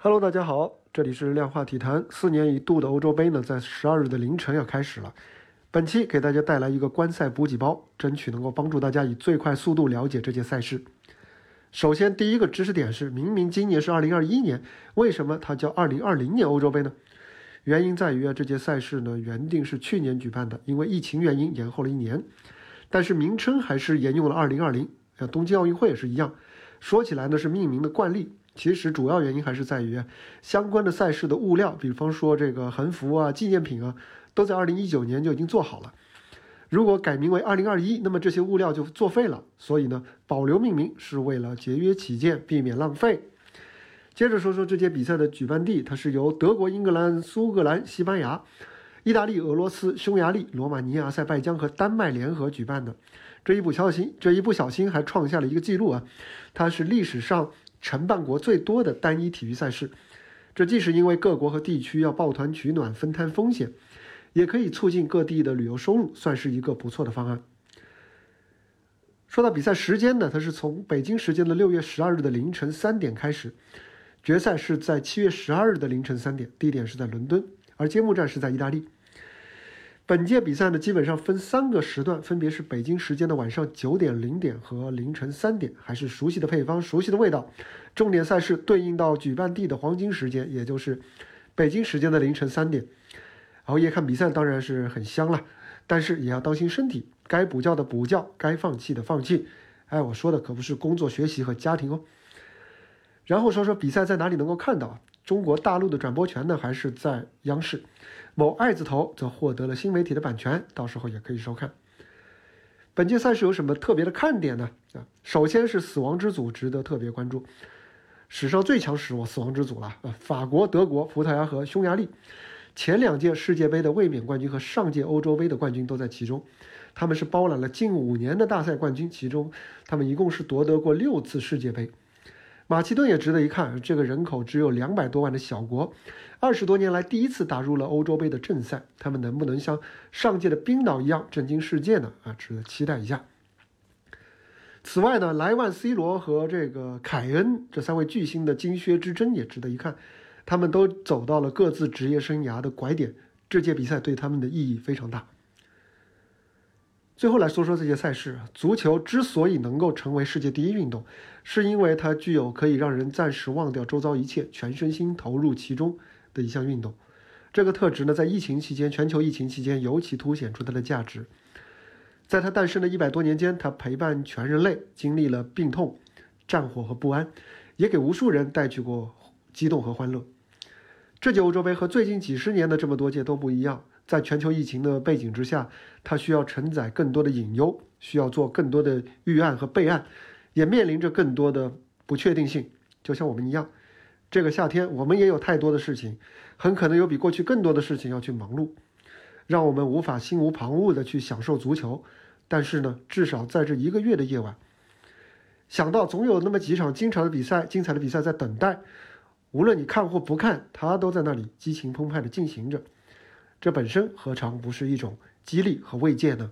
Hello，大家好，这里是量化体坛。四年一度的欧洲杯呢，在十二日的凌晨要开始了。本期给大家带来一个观赛补给包，争取能够帮助大家以最快速度了解这届赛事。首先，第一个知识点是：明明今年是二零二一年，为什么它叫二零二零年欧洲杯呢？原因在于啊，这届赛事呢原定是去年举办的，因为疫情原因延后了一年，但是名称还是沿用了二零二零。像东京奥运会也是一样，说起来呢是命名的惯例。其实主要原因还是在于相关的赛事的物料，比方说这个横幅啊、纪念品啊，都在二零一九年就已经做好了。如果改名为二零二一，那么这些物料就作废了。所以呢，保留命名是为了节约起见，避免浪费。接着说说这届比赛的举办地，它是由德国、英格兰、苏格兰、西班牙、意大利、俄罗斯、匈牙利、罗马尼亚、塞拜疆和丹麦联合举办的。这一不小心，这一不小心还创下了一个记录啊！它是历史上。承办国最多的单一体育赛事，这既是因为各国和地区要抱团取暖、分摊风险，也可以促进各地的旅游收入，算是一个不错的方案。说到比赛时间呢，它是从北京时间的六月十二日的凌晨三点开始，决赛是在七月十二日的凌晨三点，地点是在伦敦，而揭幕战是在意大利。本届比赛呢，基本上分三个时段，分别是北京时间的晚上九点、零点和凌晨三点，还是熟悉的配方、熟悉的味道。重点赛事对应到举办地的黄金时间，也就是北京时间的凌晨三点。熬夜看比赛当然是很香了，但是也要当心身体，该补觉的补觉，该放弃的放弃。哎，我说的可不是工作、学习和家庭哦。然后说说比赛在哪里能够看到？中国大陆的转播权呢，还是在央视。某爱字头则获得了新媒体的版权，到时候也可以收看。本届赛事有什么特别的看点呢？啊，首先是死亡之组值得特别关注，史上最强死亡死亡之组了啊！法国、德国、葡萄牙和匈牙利，前两届世界杯的卫冕冠军和上届欧洲杯的冠军都在其中，他们是包揽了近五年的大赛冠军，其中他们一共是夺得过六次世界杯。马其顿也值得一看，这个人口只有两百多万的小国，二十多年来第一次打入了欧洲杯的正赛，他们能不能像上届的冰岛一样震惊世界呢？啊，值得期待一下。此外呢，莱万、C 罗和这个凯恩这三位巨星的金靴之争也值得一看，他们都走到了各自职业生涯的拐点，这届比赛对他们的意义非常大。最后来说说这些赛事。足球之所以能够成为世界第一运动，是因为它具有可以让人暂时忘掉周遭一切，全身心投入其中的一项运动。这个特质呢，在疫情期间，全球疫情期间尤其凸显出它的价值。在它诞生的一百多年间，它陪伴全人类经历了病痛、战火和不安，也给无数人带去过激动和欢乐。这届欧洲杯和最近几十年的这么多届都不一样。在全球疫情的背景之下，它需要承载更多的隐忧，需要做更多的预案和备案，也面临着更多的不确定性。就像我们一样，这个夏天我们也有太多的事情，很可能有比过去更多的事情要去忙碌，让我们无法心无旁骛地去享受足球。但是呢，至少在这一个月的夜晚，想到总有那么几场精彩的比赛、精彩的比赛在等待，无论你看或不看，它都在那里激情澎湃地进行着。这本身何尝不是一种激励和慰藉呢？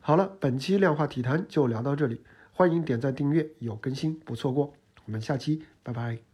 好了，本期量化体坛就聊到这里，欢迎点赞订阅，有更新不错过。我们下期拜拜。